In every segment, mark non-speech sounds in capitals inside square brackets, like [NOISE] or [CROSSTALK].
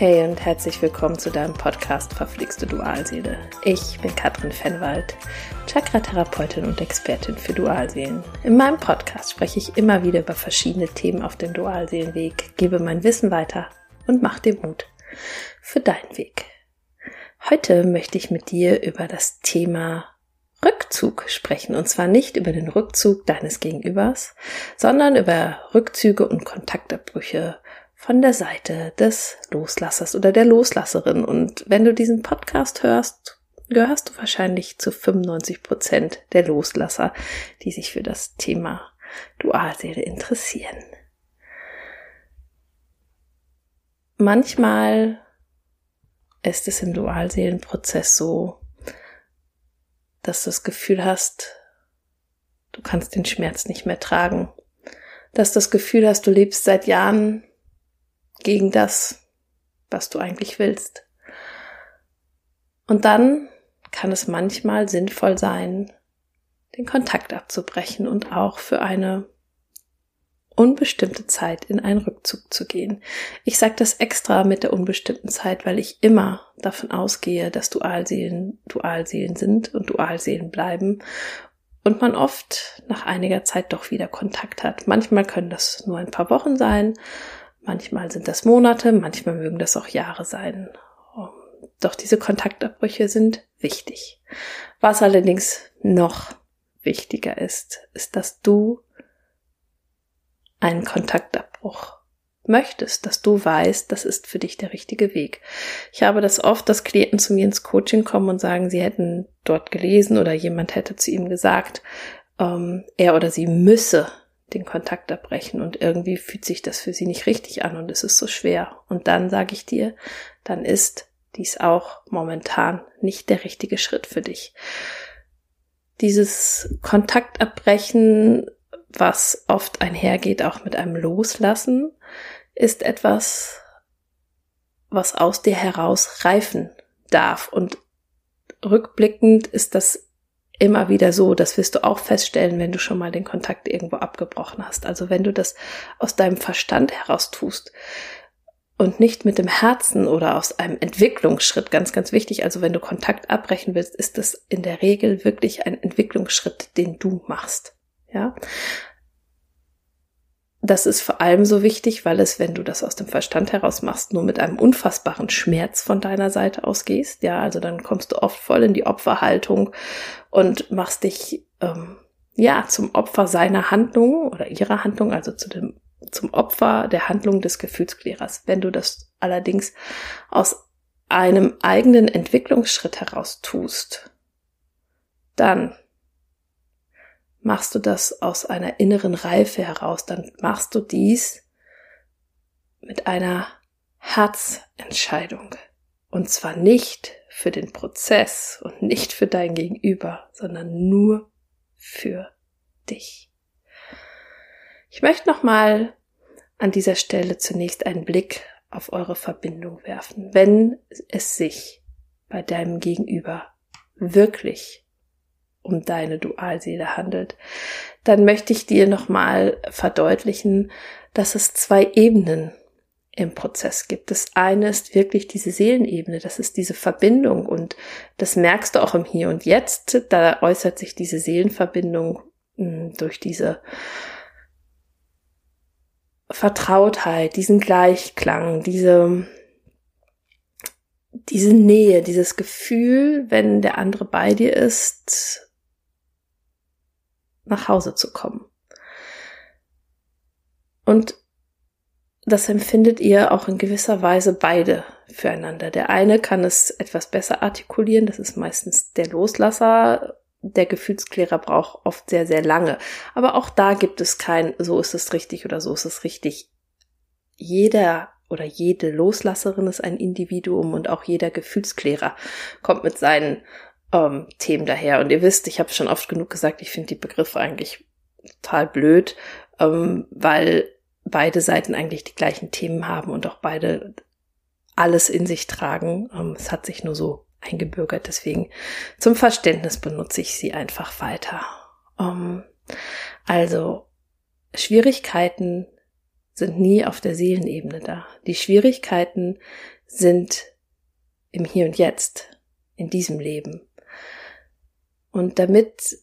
Hey und herzlich willkommen zu deinem Podcast Verflixte Dualseele. Ich bin Katrin Fennwald, Chakra-Therapeutin und Expertin für Dualseelen. In meinem Podcast spreche ich immer wieder über verschiedene Themen auf dem Dualseelenweg, gebe mein Wissen weiter und mache dir Mut für deinen Weg. Heute möchte ich mit dir über das Thema Rückzug sprechen. Und zwar nicht über den Rückzug deines Gegenübers, sondern über Rückzüge und Kontaktabbrüche von der Seite des Loslassers oder der Loslasserin. Und wenn du diesen Podcast hörst, gehörst du wahrscheinlich zu 95 Prozent der Loslasser, die sich für das Thema Dualseele interessieren. Manchmal ist es im Dualseelenprozess so, dass du das Gefühl hast, du kannst den Schmerz nicht mehr tragen, dass du das Gefühl hast, du lebst seit Jahren gegen das, was du eigentlich willst. Und dann kann es manchmal sinnvoll sein, den Kontakt abzubrechen und auch für eine unbestimmte Zeit in einen Rückzug zu gehen. Ich sage das extra mit der unbestimmten Zeit, weil ich immer davon ausgehe, dass Dualseelen Dualseelen sind und Dualseelen bleiben und man oft nach einiger Zeit doch wieder Kontakt hat. Manchmal können das nur ein paar Wochen sein, Manchmal sind das Monate, manchmal mögen das auch Jahre sein. Doch diese Kontaktabbrüche sind wichtig. Was allerdings noch wichtiger ist, ist, dass du einen Kontaktabbruch möchtest, dass du weißt, das ist für dich der richtige Weg. Ich habe das oft, dass Klienten zu mir ins Coaching kommen und sagen, sie hätten dort gelesen oder jemand hätte zu ihm gesagt, ähm, er oder sie müsse den Kontakt abbrechen und irgendwie fühlt sich das für sie nicht richtig an und es ist so schwer. Und dann sage ich dir, dann ist dies auch momentan nicht der richtige Schritt für dich. Dieses Kontaktabbrechen, was oft einhergeht auch mit einem Loslassen, ist etwas, was aus dir heraus reifen darf. Und rückblickend ist das immer wieder so, das wirst du auch feststellen, wenn du schon mal den Kontakt irgendwo abgebrochen hast. Also wenn du das aus deinem Verstand heraus tust und nicht mit dem Herzen oder aus einem Entwicklungsschritt, ganz, ganz wichtig. Also wenn du Kontakt abbrechen willst, ist das in der Regel wirklich ein Entwicklungsschritt, den du machst. Ja. Das ist vor allem so wichtig, weil es, wenn du das aus dem Verstand heraus machst, nur mit einem unfassbaren Schmerz von deiner Seite ausgehst. Ja, also dann kommst du oft voll in die Opferhaltung und machst dich ähm, ja zum Opfer seiner Handlung oder ihrer Handlung, also zu dem zum Opfer der Handlung des Gefühlsklärers. Wenn du das allerdings aus einem eigenen Entwicklungsschritt heraus tust, dann machst du das aus einer inneren Reife heraus, dann machst du dies mit einer Herzentscheidung. Und zwar nicht für den Prozess und nicht für dein Gegenüber, sondern nur für dich. Ich möchte nochmal an dieser Stelle zunächst einen Blick auf eure Verbindung werfen. Wenn es sich bei deinem Gegenüber wirklich um deine Dualseele handelt, dann möchte ich dir nochmal verdeutlichen, dass es zwei Ebenen im Prozess gibt. Das eine ist wirklich diese Seelenebene, das ist diese Verbindung und das merkst du auch im Hier und Jetzt. Da äußert sich diese Seelenverbindung hm, durch diese Vertrautheit, diesen Gleichklang, diese diese Nähe, dieses Gefühl, wenn der andere bei dir ist, nach Hause zu kommen. Und das empfindet ihr auch in gewisser Weise beide füreinander. Der eine kann es etwas besser artikulieren, das ist meistens der Loslasser. Der Gefühlsklärer braucht oft sehr, sehr lange. Aber auch da gibt es kein, so ist es richtig oder so ist es richtig. Jeder oder jede Loslasserin ist ein Individuum und auch jeder Gefühlsklärer kommt mit seinen ähm, Themen daher. Und ihr wisst, ich habe schon oft genug gesagt, ich finde die Begriffe eigentlich total blöd, ähm, weil beide Seiten eigentlich die gleichen Themen haben und auch beide alles in sich tragen. Ähm, es hat sich nur so eingebürgert, deswegen zum Verständnis benutze ich sie einfach weiter. Ähm, also Schwierigkeiten sind nie auf der Seelenebene da. Die Schwierigkeiten sind im Hier und Jetzt, in diesem Leben. Und damit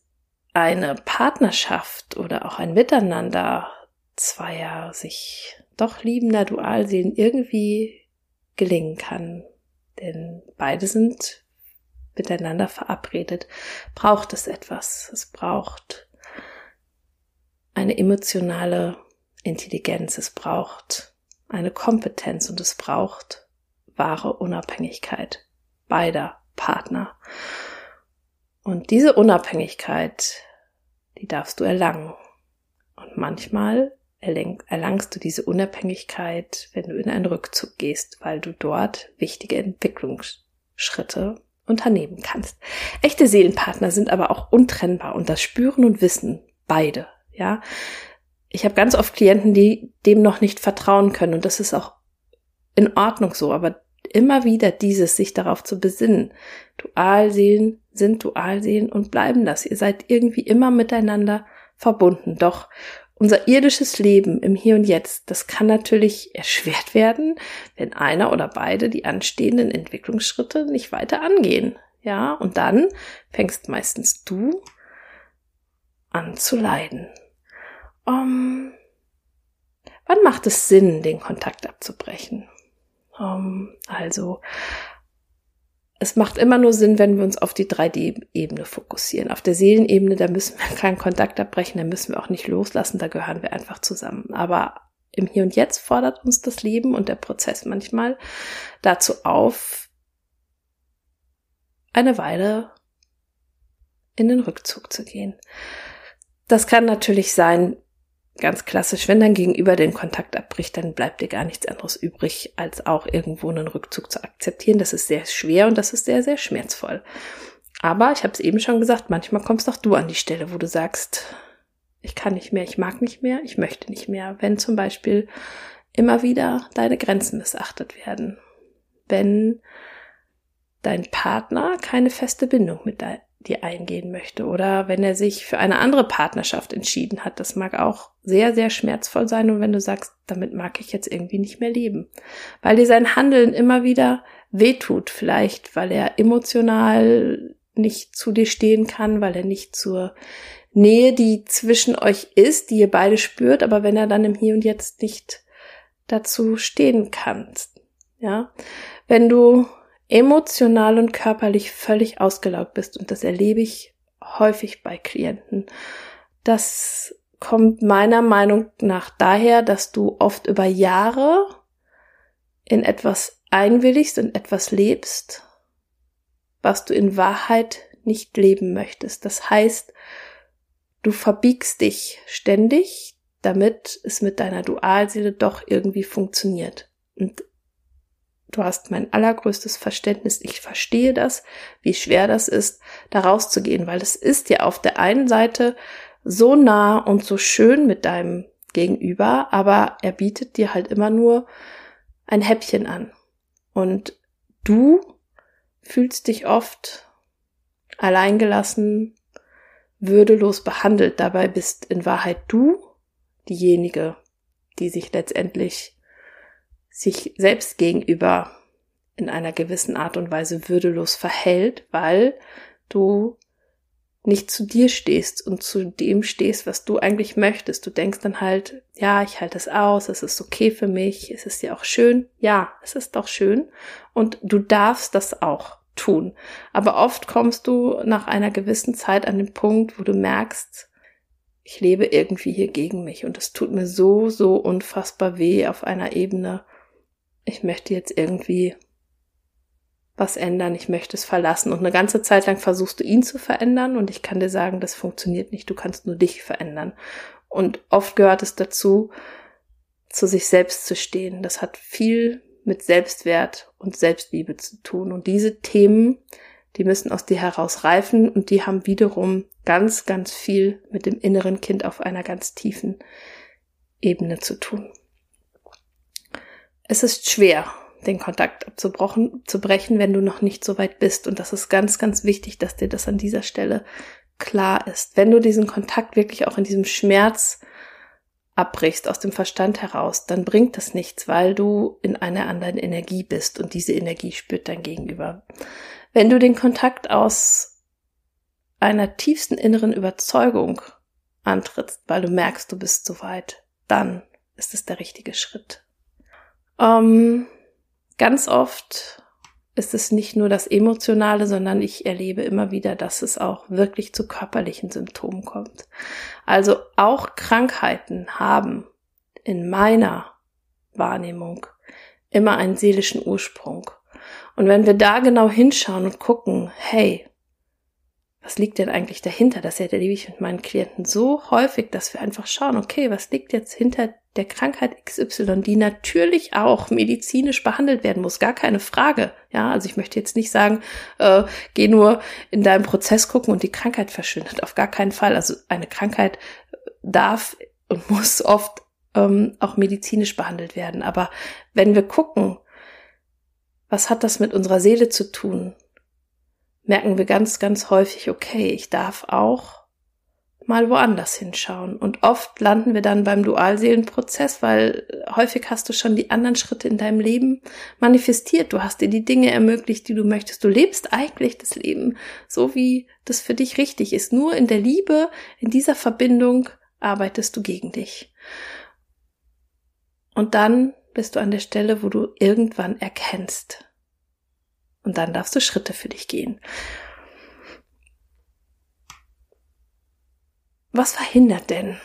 eine Partnerschaft oder auch ein Miteinander zweier sich doch liebender Dualseelen irgendwie gelingen kann, denn beide sind miteinander verabredet, braucht es etwas. Es braucht eine emotionale Intelligenz, es braucht eine Kompetenz und es braucht wahre Unabhängigkeit beider Partner. Und diese Unabhängigkeit, die darfst du erlangen. Und manchmal erlangst du diese Unabhängigkeit, wenn du in einen Rückzug gehst, weil du dort wichtige Entwicklungsschritte unternehmen kannst. Echte Seelenpartner sind aber auch untrennbar und das spüren und wissen beide, ja. Ich habe ganz oft Klienten, die dem noch nicht vertrauen können und das ist auch in Ordnung so, aber immer wieder dieses, sich darauf zu besinnen. Dualseelen sind Dualseelen und bleiben das. Ihr seid irgendwie immer miteinander verbunden. Doch unser irdisches Leben im Hier und Jetzt, das kann natürlich erschwert werden, wenn einer oder beide die anstehenden Entwicklungsschritte nicht weiter angehen. Ja, und dann fängst meistens du an zu leiden. Um, wann macht es Sinn, den Kontakt abzubrechen? Um, also es macht immer nur Sinn, wenn wir uns auf die 3D-Ebene fokussieren. Auf der Seelenebene, da müssen wir [LAUGHS] keinen Kontakt abbrechen, da müssen wir auch nicht loslassen, da gehören wir einfach zusammen. Aber im Hier und Jetzt fordert uns das Leben und der Prozess manchmal dazu auf, eine Weile in den Rückzug zu gehen. Das kann natürlich sein, ganz klassisch, wenn dein Gegenüber den Kontakt abbricht, dann bleibt dir gar nichts anderes übrig, als auch irgendwo einen Rückzug zu akzeptieren. Das ist sehr schwer und das ist sehr, sehr schmerzvoll. Aber ich habe es eben schon gesagt, manchmal kommst auch du an die Stelle, wo du sagst, ich kann nicht mehr, ich mag nicht mehr, ich möchte nicht mehr. Wenn zum Beispiel immer wieder deine Grenzen missachtet werden. Wenn dein Partner keine feste Bindung mit dir eingehen möchte. Oder wenn er sich für eine andere Partnerschaft entschieden hat. Das mag auch sehr, sehr schmerzvoll sein. Und wenn du sagst, damit mag ich jetzt irgendwie nicht mehr leben, weil dir sein Handeln immer wieder wehtut, vielleicht weil er emotional nicht zu dir stehen kann, weil er nicht zur Nähe, die zwischen euch ist, die ihr beide spürt, aber wenn er dann im Hier und Jetzt nicht dazu stehen kannst, ja, wenn du emotional und körperlich völlig ausgelaugt bist. Und das erlebe ich häufig bei Klienten. Das kommt meiner Meinung nach daher, dass du oft über Jahre in etwas einwilligst und etwas lebst, was du in Wahrheit nicht leben möchtest. Das heißt, du verbiegst dich ständig, damit es mit deiner Dualseele doch irgendwie funktioniert. Und Du hast mein allergrößtes Verständnis. Ich verstehe das, wie schwer das ist, da rauszugehen, weil es ist ja auf der einen Seite so nah und so schön mit deinem Gegenüber, aber er bietet dir halt immer nur ein Häppchen an. Und du fühlst dich oft alleingelassen, würdelos behandelt. Dabei bist in Wahrheit du diejenige, die sich letztendlich sich selbst gegenüber in einer gewissen Art und Weise würdelos verhält, weil du nicht zu dir stehst und zu dem stehst, was du eigentlich möchtest. Du denkst dann halt, ja, ich halte es aus, es ist okay für mich, es ist ja auch schön. Ja, es ist doch schön. Und du darfst das auch tun. Aber oft kommst du nach einer gewissen Zeit an den Punkt, wo du merkst, ich lebe irgendwie hier gegen mich und es tut mir so, so unfassbar weh auf einer Ebene, ich möchte jetzt irgendwie was ändern, ich möchte es verlassen. Und eine ganze Zeit lang versuchst du ihn zu verändern und ich kann dir sagen, das funktioniert nicht, du kannst nur dich verändern. Und oft gehört es dazu, zu sich selbst zu stehen. Das hat viel mit Selbstwert und Selbstliebe zu tun. Und diese Themen, die müssen aus dir heraus reifen und die haben wiederum ganz, ganz viel mit dem inneren Kind auf einer ganz tiefen Ebene zu tun. Es ist schwer, den Kontakt abzubrochen, zu brechen, wenn du noch nicht so weit bist. Und das ist ganz, ganz wichtig, dass dir das an dieser Stelle klar ist. Wenn du diesen Kontakt wirklich auch in diesem Schmerz abbrichst aus dem Verstand heraus, dann bringt das nichts, weil du in einer anderen Energie bist und diese Energie spürt dein Gegenüber. Wenn du den Kontakt aus einer tiefsten inneren Überzeugung antrittst, weil du merkst, du bist soweit, dann ist es der richtige Schritt. Ähm, ganz oft ist es nicht nur das Emotionale, sondern ich erlebe immer wieder, dass es auch wirklich zu körperlichen Symptomen kommt. Also auch Krankheiten haben in meiner Wahrnehmung immer einen seelischen Ursprung. Und wenn wir da genau hinschauen und gucken, hey, was liegt denn eigentlich dahinter? Das erlebe ich mit meinen Klienten so häufig, dass wir einfach schauen, okay, was liegt jetzt hinter der Krankheit XY, die natürlich auch medizinisch behandelt werden muss, gar keine Frage. Ja, also ich möchte jetzt nicht sagen, äh, geh nur in deinem Prozess gucken und die Krankheit verschwindet. Auf gar keinen Fall. Also eine Krankheit darf und [LAUGHS] muss oft ähm, auch medizinisch behandelt werden. Aber wenn wir gucken, was hat das mit unserer Seele zu tun? Merken wir ganz, ganz häufig, okay, ich darf auch mal woanders hinschauen. Und oft landen wir dann beim Dualseelenprozess, weil häufig hast du schon die anderen Schritte in deinem Leben manifestiert. Du hast dir die Dinge ermöglicht, die du möchtest. Du lebst eigentlich das Leben so, wie das für dich richtig ist. Nur in der Liebe, in dieser Verbindung arbeitest du gegen dich. Und dann bist du an der Stelle, wo du irgendwann erkennst, und dann darfst du Schritte für dich gehen. Was verhindert denn,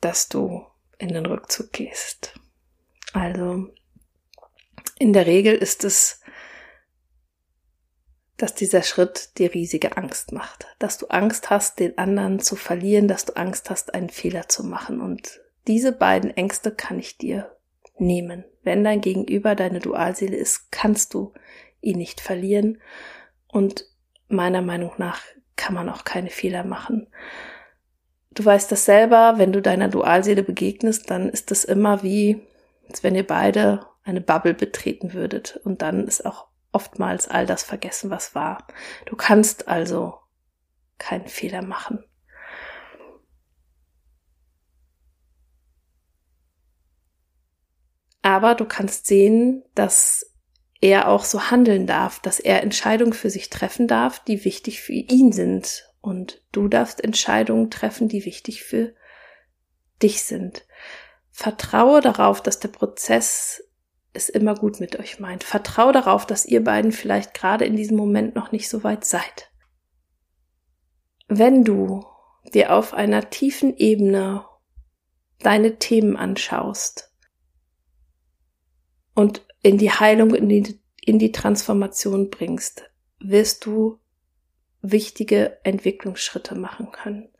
dass du in den Rückzug gehst? Also, in der Regel ist es, dass dieser Schritt dir riesige Angst macht, dass du Angst hast, den anderen zu verlieren, dass du Angst hast, einen Fehler zu machen. Und diese beiden Ängste kann ich dir nehmen. Wenn dein Gegenüber deine Dualseele ist, kannst du ihn nicht verlieren. Und meiner Meinung nach kann man auch keine Fehler machen. Du weißt das selber, wenn du deiner Dualseele begegnest, dann ist das immer wie, als wenn ihr beide eine Bubble betreten würdet. Und dann ist auch oftmals all das vergessen, was war. Du kannst also keinen Fehler machen. Aber du kannst sehen, dass er auch so handeln darf, dass er Entscheidungen für sich treffen darf, die wichtig für ihn sind. Und du darfst Entscheidungen treffen, die wichtig für dich sind. Vertraue darauf, dass der Prozess es immer gut mit euch meint. Vertraue darauf, dass ihr beiden vielleicht gerade in diesem Moment noch nicht so weit seid. Wenn du dir auf einer tiefen Ebene deine Themen anschaust und in die Heilung, in die, in die Transformation bringst, wirst du wichtige Entwicklungsschritte machen können.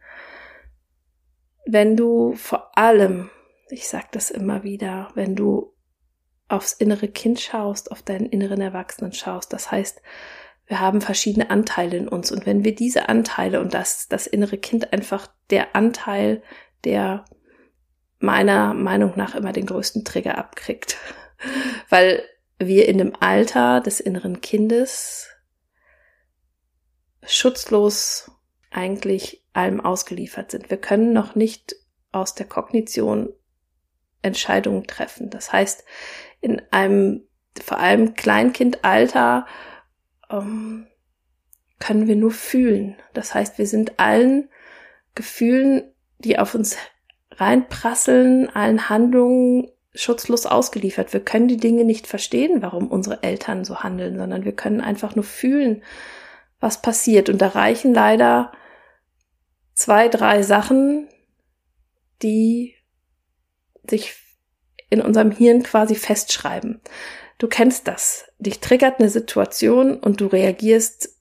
Wenn du vor allem, ich sage das immer wieder, wenn du aufs innere Kind schaust, auf deinen inneren Erwachsenen schaust, das heißt, wir haben verschiedene Anteile in uns und wenn wir diese Anteile und das das innere Kind einfach der Anteil, der meiner Meinung nach immer den größten Trigger abkriegt, weil wir in dem Alter des inneren Kindes schutzlos eigentlich allem ausgeliefert sind. Wir können noch nicht aus der Kognition Entscheidungen treffen. Das heißt, in einem vor allem Kleinkindalter ähm, können wir nur fühlen. Das heißt, wir sind allen Gefühlen, die auf uns reinprasseln, allen Handlungen schutzlos ausgeliefert. Wir können die Dinge nicht verstehen, warum unsere Eltern so handeln, sondern wir können einfach nur fühlen, was passiert. Und da reichen leider zwei, drei Sachen, die sich in unserem Hirn quasi festschreiben. Du kennst das. Dich triggert eine Situation und du reagierst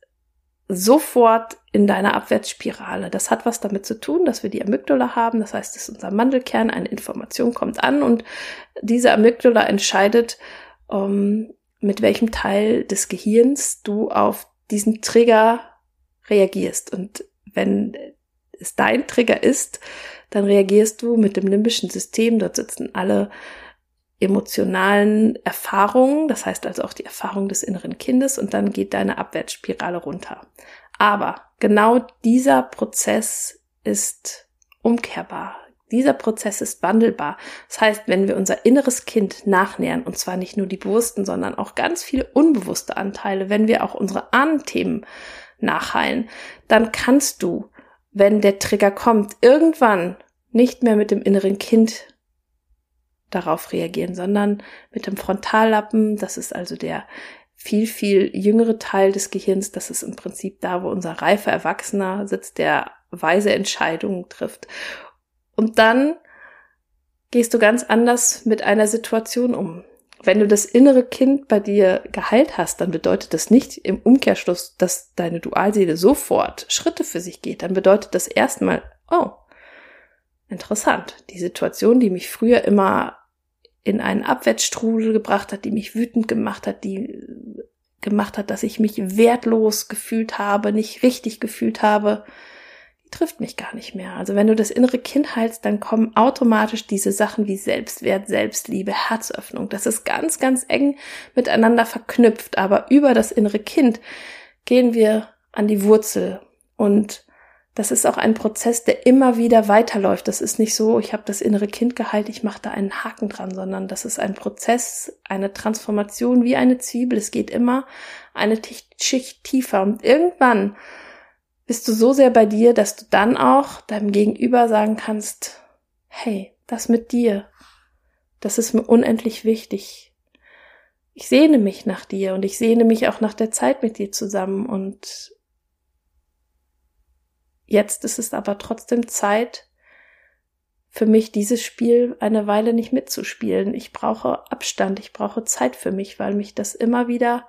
sofort in deiner Abwärtsspirale. Das hat was damit zu tun, dass wir die Amygdala haben. Das heißt, es ist unser Mandelkern. Eine Information kommt an und diese Amygdala entscheidet, ähm, mit welchem Teil des Gehirns du auf diesen Trigger reagierst. Und wenn es dein Trigger ist, dann reagierst du mit dem limbischen System. Dort sitzen alle emotionalen Erfahrungen, das heißt also auch die Erfahrung des inneren Kindes und dann geht deine Abwärtsspirale runter. Aber genau dieser Prozess ist umkehrbar. Dieser Prozess ist wandelbar. Das heißt, wenn wir unser inneres Kind nachnähern, und zwar nicht nur die bewussten, sondern auch ganz viele unbewusste Anteile, wenn wir auch unsere Ahnenthemen nachheilen, dann kannst du, wenn der Trigger kommt, irgendwann nicht mehr mit dem inneren Kind darauf reagieren, sondern mit dem Frontallappen, das ist also der viel, viel jüngere Teil des Gehirns, das ist im Prinzip da, wo unser reifer Erwachsener sitzt, der weise Entscheidungen trifft. Und dann gehst du ganz anders mit einer Situation um. Wenn du das innere Kind bei dir geheilt hast, dann bedeutet das nicht im Umkehrschluss, dass deine Dualseele sofort Schritte für sich geht. Dann bedeutet das erstmal, oh, interessant. Die Situation, die mich früher immer in einen Abwärtsstrudel gebracht hat, die mich wütend gemacht hat, die gemacht hat, dass ich mich wertlos gefühlt habe, nicht richtig gefühlt habe, die trifft mich gar nicht mehr. Also wenn du das innere Kind heilst, dann kommen automatisch diese Sachen wie Selbstwert, Selbstliebe, Herzöffnung. Das ist ganz, ganz eng miteinander verknüpft. Aber über das innere Kind gehen wir an die Wurzel und das ist auch ein Prozess, der immer wieder weiterläuft. Das ist nicht so, ich habe das innere Kind geheilt, ich mache da einen Haken dran, sondern das ist ein Prozess, eine Transformation wie eine Zwiebel. Es geht immer eine Schicht tiefer und irgendwann bist du so sehr bei dir, dass du dann auch deinem Gegenüber sagen kannst, hey, das mit dir, das ist mir unendlich wichtig. Ich sehne mich nach dir und ich sehne mich auch nach der Zeit mit dir zusammen und Jetzt ist es aber trotzdem Zeit für mich, dieses Spiel eine Weile nicht mitzuspielen. Ich brauche Abstand, ich brauche Zeit für mich, weil mich das immer wieder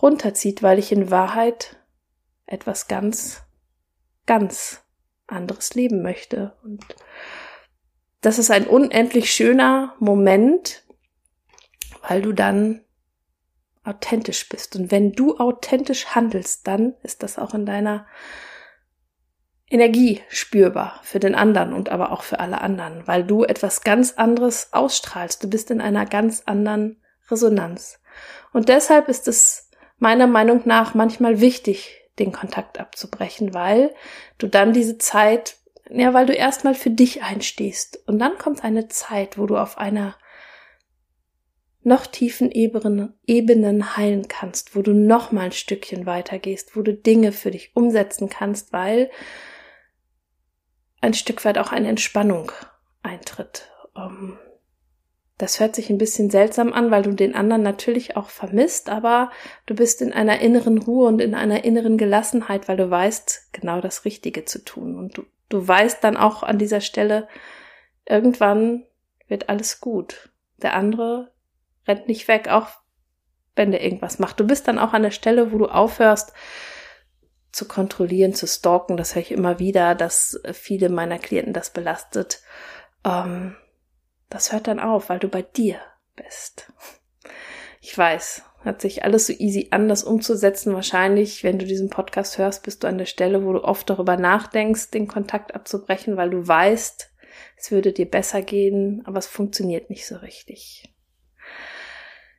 runterzieht, weil ich in Wahrheit etwas ganz, ganz anderes leben möchte. Und das ist ein unendlich schöner Moment, weil du dann authentisch bist. Und wenn du authentisch handelst, dann ist das auch in deiner Energie spürbar für den anderen und aber auch für alle anderen, weil du etwas ganz anderes ausstrahlst. Du bist in einer ganz anderen Resonanz. Und deshalb ist es meiner Meinung nach manchmal wichtig, den Kontakt abzubrechen, weil du dann diese Zeit, ja, weil du erstmal für dich einstehst. Und dann kommt eine Zeit, wo du auf einer noch tiefen Ebenen, Ebenen heilen kannst, wo du noch mal ein Stückchen weitergehst, wo du Dinge für dich umsetzen kannst, weil ein Stück weit auch eine Entspannung eintritt. Ähm, das hört sich ein bisschen seltsam an, weil du den anderen natürlich auch vermisst, aber du bist in einer inneren Ruhe und in einer inneren Gelassenheit, weil du weißt, genau das Richtige zu tun. Und du, du weißt dann auch an dieser Stelle, irgendwann wird alles gut. Der andere rennt nicht weg, auch wenn der irgendwas macht. Du bist dann auch an der Stelle, wo du aufhörst, zu kontrollieren, zu stalken. Das höre ich immer wieder, dass viele meiner Klienten das belastet. Ähm, das hört dann auf, weil du bei dir bist. Ich weiß, hört sich alles so easy an, das umzusetzen. Wahrscheinlich, wenn du diesen Podcast hörst, bist du an der Stelle, wo du oft darüber nachdenkst, den Kontakt abzubrechen, weil du weißt, es würde dir besser gehen, aber es funktioniert nicht so richtig.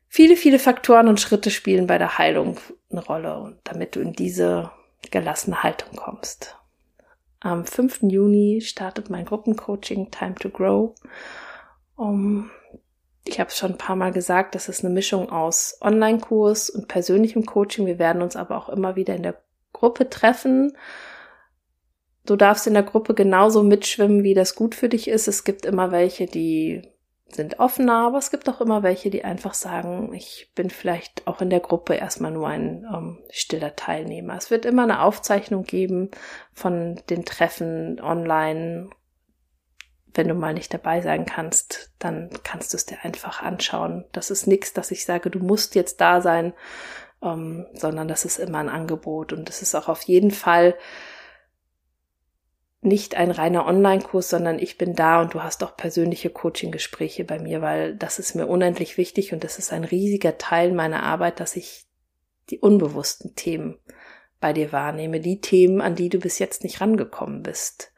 Viele, viele Faktoren und Schritte spielen bei der Heilung eine Rolle, und damit du in diese gelassene Haltung kommst. Am 5. Juni startet mein Gruppencoaching Time to Grow. Um, ich habe es schon ein paar Mal gesagt, das ist eine Mischung aus Online-Kurs und persönlichem Coaching. Wir werden uns aber auch immer wieder in der Gruppe treffen. Du darfst in der Gruppe genauso mitschwimmen, wie das gut für dich ist. Es gibt immer welche, die sind offener, aber es gibt auch immer welche, die einfach sagen, ich bin vielleicht auch in der Gruppe erstmal nur ein ähm, stiller Teilnehmer. Es wird immer eine Aufzeichnung geben von den Treffen online. Wenn du mal nicht dabei sein kannst, dann kannst du es dir einfach anschauen. Das ist nichts, dass ich sage, du musst jetzt da sein, ähm, sondern das ist immer ein Angebot und es ist auch auf jeden Fall nicht ein reiner Online-Kurs, sondern ich bin da und du hast auch persönliche Coaching-Gespräche bei mir, weil das ist mir unendlich wichtig und das ist ein riesiger Teil meiner Arbeit, dass ich die unbewussten Themen bei dir wahrnehme, die Themen, an die du bis jetzt nicht rangekommen bist,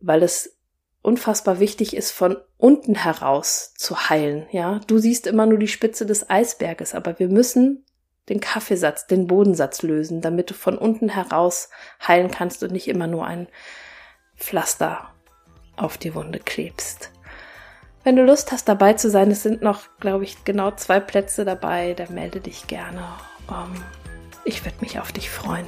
weil es unfassbar wichtig ist, von unten heraus zu heilen. Ja, du siehst immer nur die Spitze des Eisberges, aber wir müssen den Kaffeesatz, den Bodensatz lösen, damit du von unten heraus heilen kannst und nicht immer nur ein Pflaster auf die Wunde klebst. Wenn du Lust hast, dabei zu sein, es sind noch, glaube ich, genau zwei Plätze dabei, dann melde dich gerne. Um, ich würde mich auf dich freuen.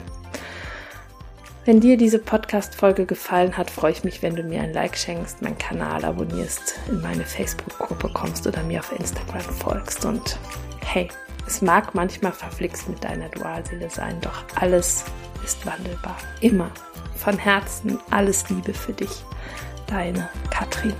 Wenn dir diese Podcast-Folge gefallen hat, freue ich mich, wenn du mir ein Like schenkst, meinen Kanal abonnierst, in meine Facebook-Gruppe kommst oder mir auf Instagram folgst. Und hey, es mag manchmal verflixt mit deiner Dualseele sein, doch alles ist wandelbar. Immer. Von Herzen alles Liebe für dich. Deine Katrin.